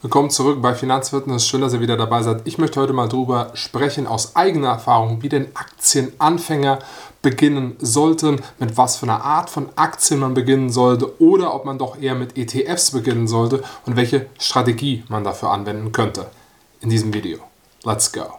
Willkommen zurück bei Finanzfitness. Schön, dass ihr wieder dabei seid. Ich möchte heute mal darüber sprechen, aus eigener Erfahrung, wie denn Aktienanfänger beginnen sollten, mit was für einer Art von Aktien man beginnen sollte oder ob man doch eher mit ETFs beginnen sollte und welche Strategie man dafür anwenden könnte. In diesem Video. Let's go.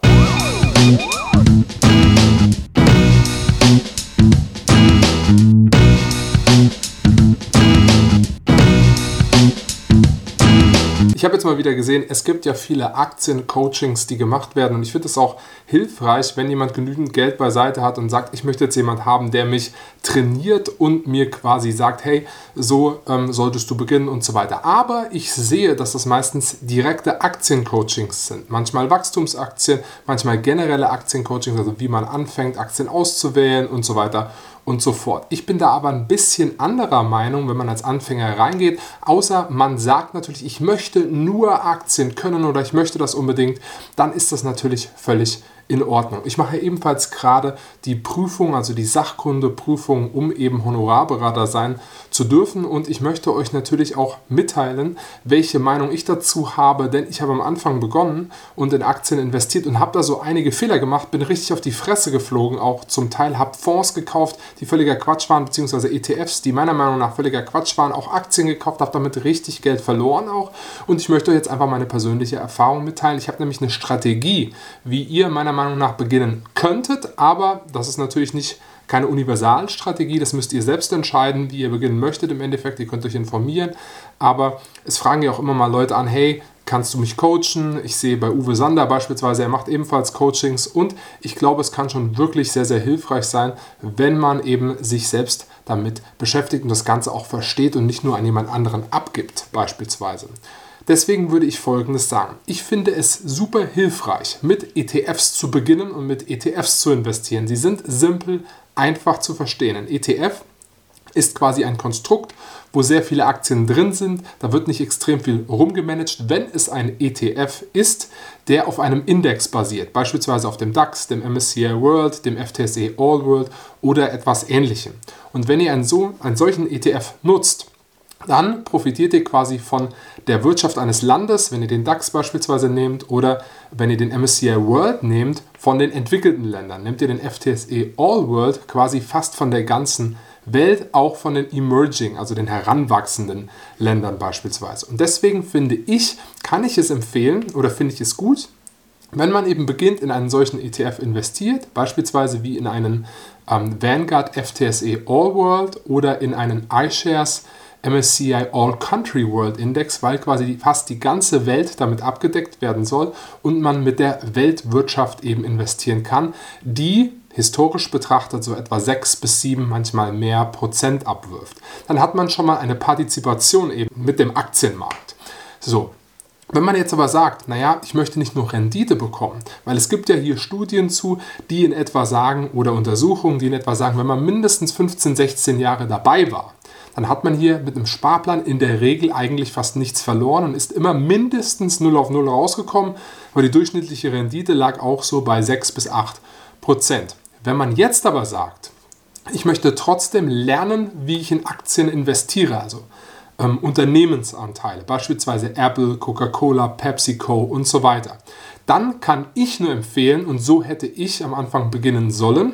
Ich habe jetzt mal wieder gesehen, es gibt ja viele Aktien-Coachings, die gemacht werden und ich finde es auch hilfreich, wenn jemand genügend Geld beiseite hat und sagt, ich möchte jetzt jemand haben, der mich trainiert und mir quasi sagt, hey, so ähm, solltest du beginnen und so weiter. Aber ich sehe, dass das meistens direkte Aktien-Coachings sind. Manchmal Wachstumsaktien, manchmal generelle Aktien-Coachings, also wie man anfängt, Aktien auszuwählen und so weiter und so fort. Ich bin da aber ein bisschen anderer Meinung, wenn man als Anfänger reingeht, außer man sagt natürlich, ich möchte nur Aktien können oder ich möchte das unbedingt, dann ist das natürlich völlig in Ordnung. Ich mache ebenfalls gerade die Prüfung, also die Sachkundeprüfung, um eben Honorarberater sein zu dürfen. Und ich möchte euch natürlich auch mitteilen, welche Meinung ich dazu habe, denn ich habe am Anfang begonnen und in Aktien investiert und habe da so einige Fehler gemacht, bin richtig auf die Fresse geflogen, auch zum Teil habe Fonds gekauft, die völliger Quatsch waren, beziehungsweise ETFs, die meiner Meinung nach völliger Quatsch waren, auch Aktien gekauft, habe damit richtig Geld verloren auch. Und ich möchte euch jetzt einfach meine persönliche Erfahrung mitteilen. Ich habe nämlich eine Strategie, wie ihr meiner Meinung Meinung nach beginnen könntet, aber das ist natürlich nicht keine Universalstrategie, das müsst ihr selbst entscheiden, wie ihr beginnen möchtet im Endeffekt, ihr könnt euch informieren, aber es fragen ja auch immer mal Leute an, hey, kannst du mich coachen? Ich sehe bei Uwe Sander beispielsweise, er macht ebenfalls Coachings und ich glaube, es kann schon wirklich sehr, sehr hilfreich sein, wenn man eben sich selbst damit beschäftigt und das Ganze auch versteht und nicht nur an jemand anderen abgibt beispielsweise. Deswegen würde ich Folgendes sagen. Ich finde es super hilfreich, mit ETFs zu beginnen und mit ETFs zu investieren. Sie sind simpel, einfach zu verstehen. Ein ETF ist quasi ein Konstrukt, wo sehr viele Aktien drin sind. Da wird nicht extrem viel rumgemanagt, wenn es ein ETF ist, der auf einem Index basiert, beispielsweise auf dem DAX, dem MSCI World, dem FTSE All World oder etwas ähnlichem. Und wenn ihr einen, so, einen solchen ETF nutzt, dann profitiert ihr quasi von der Wirtschaft eines Landes, wenn ihr den DAX beispielsweise nehmt oder wenn ihr den MSCI World nehmt, von den entwickelten Ländern. Nehmt ihr den FTSE All World quasi fast von der ganzen Welt, auch von den Emerging, also den heranwachsenden Ländern beispielsweise. Und deswegen finde ich, kann ich es empfehlen oder finde ich es gut, wenn man eben beginnt, in einen solchen ETF investiert, beispielsweise wie in einen ähm, Vanguard FTSE All World oder in einen iShares MSCI All Country World Index, weil quasi fast die ganze Welt damit abgedeckt werden soll und man mit der Weltwirtschaft eben investieren kann, die historisch betrachtet so etwa 6 bis 7, manchmal mehr Prozent abwirft. Dann hat man schon mal eine Partizipation eben mit dem Aktienmarkt. So, wenn man jetzt aber sagt, naja, ich möchte nicht nur Rendite bekommen, weil es gibt ja hier Studien zu, die in etwa sagen, oder Untersuchungen, die in etwa sagen, wenn man mindestens 15, 16 Jahre dabei war, dann hat man hier mit einem Sparplan in der Regel eigentlich fast nichts verloren und ist immer mindestens 0 auf 0 rausgekommen, weil die durchschnittliche Rendite lag auch so bei 6 bis 8 Prozent. Wenn man jetzt aber sagt, ich möchte trotzdem lernen, wie ich in Aktien investiere, also ähm, Unternehmensanteile, beispielsweise Apple, Coca-Cola, PepsiCo und so weiter, dann kann ich nur empfehlen, und so hätte ich am Anfang beginnen sollen,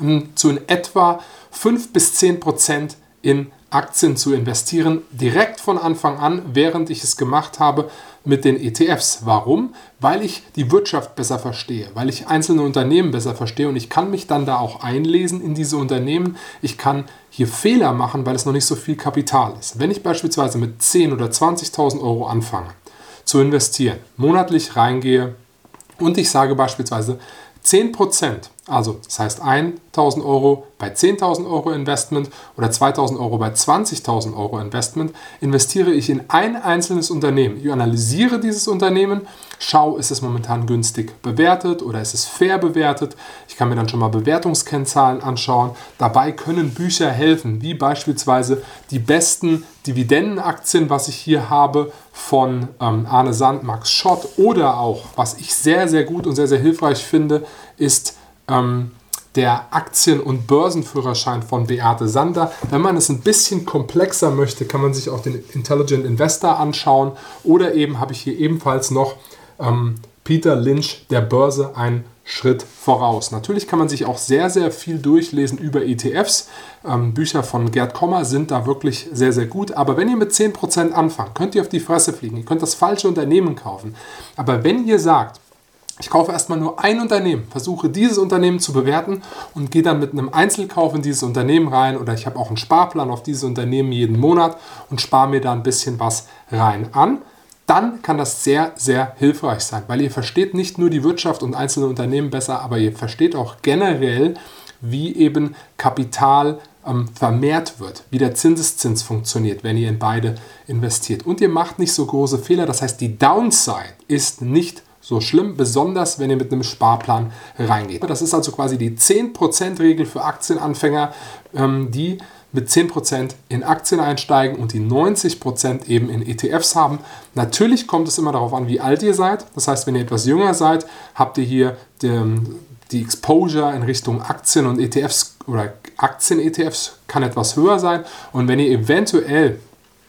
ähm, zu in etwa 5 bis 10 Prozent in Aktien zu investieren, direkt von Anfang an, während ich es gemacht habe mit den ETFs. Warum? Weil ich die Wirtschaft besser verstehe, weil ich einzelne Unternehmen besser verstehe und ich kann mich dann da auch einlesen in diese Unternehmen. Ich kann hier Fehler machen, weil es noch nicht so viel Kapital ist. Wenn ich beispielsweise mit 10.000 oder 20.000 Euro anfange zu investieren, monatlich reingehe und ich sage beispielsweise 10%, also das heißt 1.000 Euro bei 10.000 Euro Investment oder 2.000 Euro bei 20.000 Euro Investment, investiere ich in ein einzelnes Unternehmen. Ich analysiere dieses Unternehmen, schaue, ist es momentan günstig bewertet oder ist es fair bewertet. Ich kann mir dann schon mal Bewertungskennzahlen anschauen. Dabei können Bücher helfen, wie beispielsweise die besten Dividendenaktien, was ich hier habe von ähm, Arne Sand, Max Schott oder auch, was ich sehr, sehr gut und sehr, sehr hilfreich finde, ist ähm, der Aktien- und Börsenführerschein von Beate Sander. Wenn man es ein bisschen komplexer möchte, kann man sich auch den Intelligent Investor anschauen. Oder eben habe ich hier ebenfalls noch ähm, Peter Lynch der Börse ein Schritt voraus. Natürlich kann man sich auch sehr, sehr viel durchlesen über ETFs. Ähm, Bücher von Gerd Kommer sind da wirklich sehr, sehr gut. Aber wenn ihr mit 10% anfangt, könnt ihr auf die Fresse fliegen. Ihr könnt das falsche Unternehmen kaufen. Aber wenn ihr sagt, ich kaufe erstmal nur ein Unternehmen, versuche dieses Unternehmen zu bewerten und gehe dann mit einem Einzelkauf in dieses Unternehmen rein oder ich habe auch einen Sparplan auf dieses Unternehmen jeden Monat und spare mir da ein bisschen was rein an dann kann das sehr, sehr hilfreich sein, weil ihr versteht nicht nur die Wirtschaft und einzelne Unternehmen besser, aber ihr versteht auch generell, wie eben Kapital ähm, vermehrt wird, wie der Zinseszins funktioniert, wenn ihr in beide investiert. Und ihr macht nicht so große Fehler, das heißt, die Downside ist nicht so schlimm, besonders wenn ihr mit einem Sparplan reingeht. Das ist also quasi die 10%-Regel für Aktienanfänger, ähm, die mit 10% in Aktien einsteigen und die 90% eben in ETFs haben. Natürlich kommt es immer darauf an, wie alt ihr seid. Das heißt, wenn ihr etwas jünger seid, habt ihr hier die, die Exposure in Richtung Aktien und ETFs oder Aktien-ETFs kann etwas höher sein. Und wenn ihr eventuell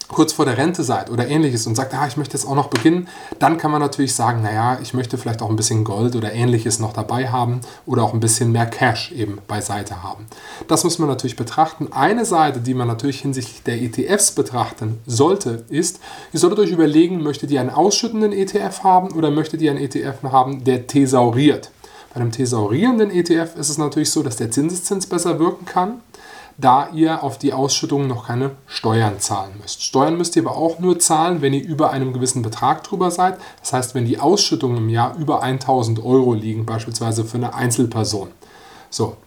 kurz vor der Rente seid oder ähnliches und sagt, ah, ich möchte jetzt auch noch beginnen, dann kann man natürlich sagen, naja, ich möchte vielleicht auch ein bisschen Gold oder ähnliches noch dabei haben oder auch ein bisschen mehr Cash eben beiseite haben. Das muss man natürlich betrachten. Eine Seite, die man natürlich hinsichtlich der ETFs betrachten sollte, ist, ihr solltet euch überlegen, möchtet ihr einen ausschüttenden ETF haben oder möchtet ihr einen ETF haben, der thesauriert. Bei einem thesaurierenden ETF ist es natürlich so, dass der Zinseszins besser wirken kann da ihr auf die Ausschüttung noch keine Steuern zahlen müsst. Steuern müsst ihr aber auch nur zahlen, wenn ihr über einem gewissen Betrag drüber seid. Das heißt, wenn die Ausschüttungen im Jahr über 1000 Euro liegen, beispielsweise für eine Einzelperson. So.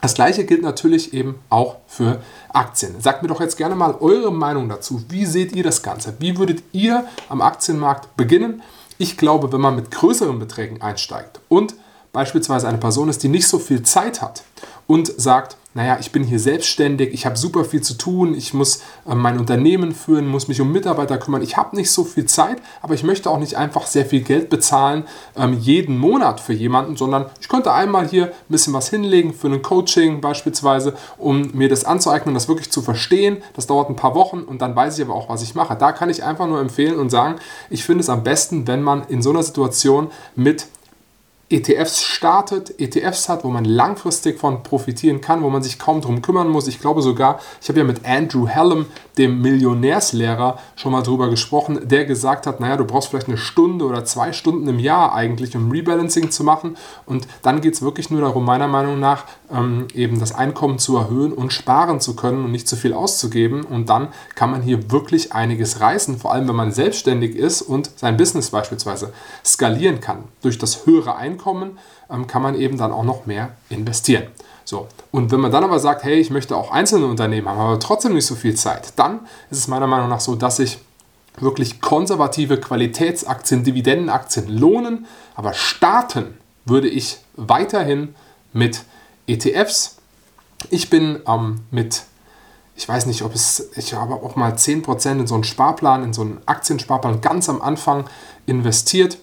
Das gleiche gilt natürlich eben auch für Aktien. Sagt mir doch jetzt gerne mal eure Meinung dazu. Wie seht ihr das Ganze? Wie würdet ihr am Aktienmarkt beginnen? Ich glaube, wenn man mit größeren Beträgen einsteigt und beispielsweise eine Person ist, die nicht so viel Zeit hat und sagt, naja, ich bin hier selbstständig, ich habe super viel zu tun, ich muss äh, mein Unternehmen führen, muss mich um Mitarbeiter kümmern, ich habe nicht so viel Zeit, aber ich möchte auch nicht einfach sehr viel Geld bezahlen ähm, jeden Monat für jemanden, sondern ich könnte einmal hier ein bisschen was hinlegen für ein Coaching beispielsweise, um mir das anzueignen, das wirklich zu verstehen. Das dauert ein paar Wochen und dann weiß ich aber auch, was ich mache. Da kann ich einfach nur empfehlen und sagen, ich finde es am besten, wenn man in so einer Situation mit ETFs startet, ETFs hat, wo man langfristig von profitieren kann, wo man sich kaum darum kümmern muss. Ich glaube sogar, ich habe ja mit Andrew Hallam, dem Millionärslehrer, schon mal drüber gesprochen, der gesagt hat, naja, du brauchst vielleicht eine Stunde oder zwei Stunden im Jahr eigentlich, um Rebalancing zu machen. Und dann geht es wirklich nur darum, meiner Meinung nach, ähm, eben das Einkommen zu erhöhen und sparen zu können und nicht zu viel auszugeben. Und dann kann man hier wirklich einiges reißen, vor allem wenn man selbstständig ist und sein Business beispielsweise skalieren kann. Durch das höhere Einkommen ähm, kann man eben dann auch noch mehr investieren. So. Und wenn man dann aber sagt, hey, ich möchte auch einzelne Unternehmen haben, aber trotzdem nicht so viel Zeit, dann ist es meiner Meinung nach so, dass sich wirklich konservative Qualitätsaktien, Dividendenaktien lohnen, aber starten würde ich weiterhin mit ETFs. Ich bin ähm, mit, ich weiß nicht, ob es, ich habe auch mal 10% in so einen Sparplan, in so einen Aktiensparplan ganz am Anfang investiert.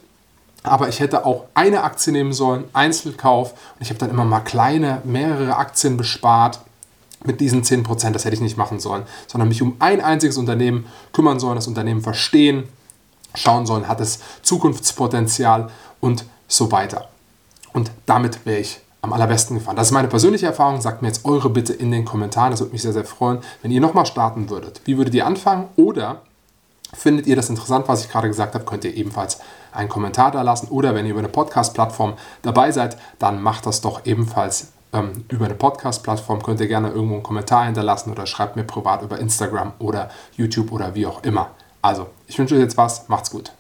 Aber ich hätte auch eine Aktie nehmen sollen, Einzelkauf. Und ich habe dann immer mal kleine, mehrere Aktien bespart mit diesen 10%. Das hätte ich nicht machen sollen, sondern mich um ein einziges Unternehmen kümmern sollen, das Unternehmen verstehen, schauen sollen, hat es Zukunftspotenzial und so weiter. Und damit wäre ich am allerbesten gefahren. Das ist meine persönliche Erfahrung. Sagt mir jetzt eure bitte in den Kommentaren. Das würde mich sehr, sehr freuen, wenn ihr nochmal starten würdet. Wie würdet ihr anfangen? Oder findet ihr das interessant, was ich gerade gesagt habe, könnt ihr ebenfalls einen Kommentar da lassen. Oder wenn ihr über eine Podcast-Plattform dabei seid, dann macht das doch ebenfalls ähm, über eine Podcast-Plattform. Könnt ihr gerne irgendwo einen Kommentar hinterlassen oder schreibt mir privat über Instagram oder YouTube oder wie auch immer. Also, ich wünsche euch jetzt was. Macht's gut.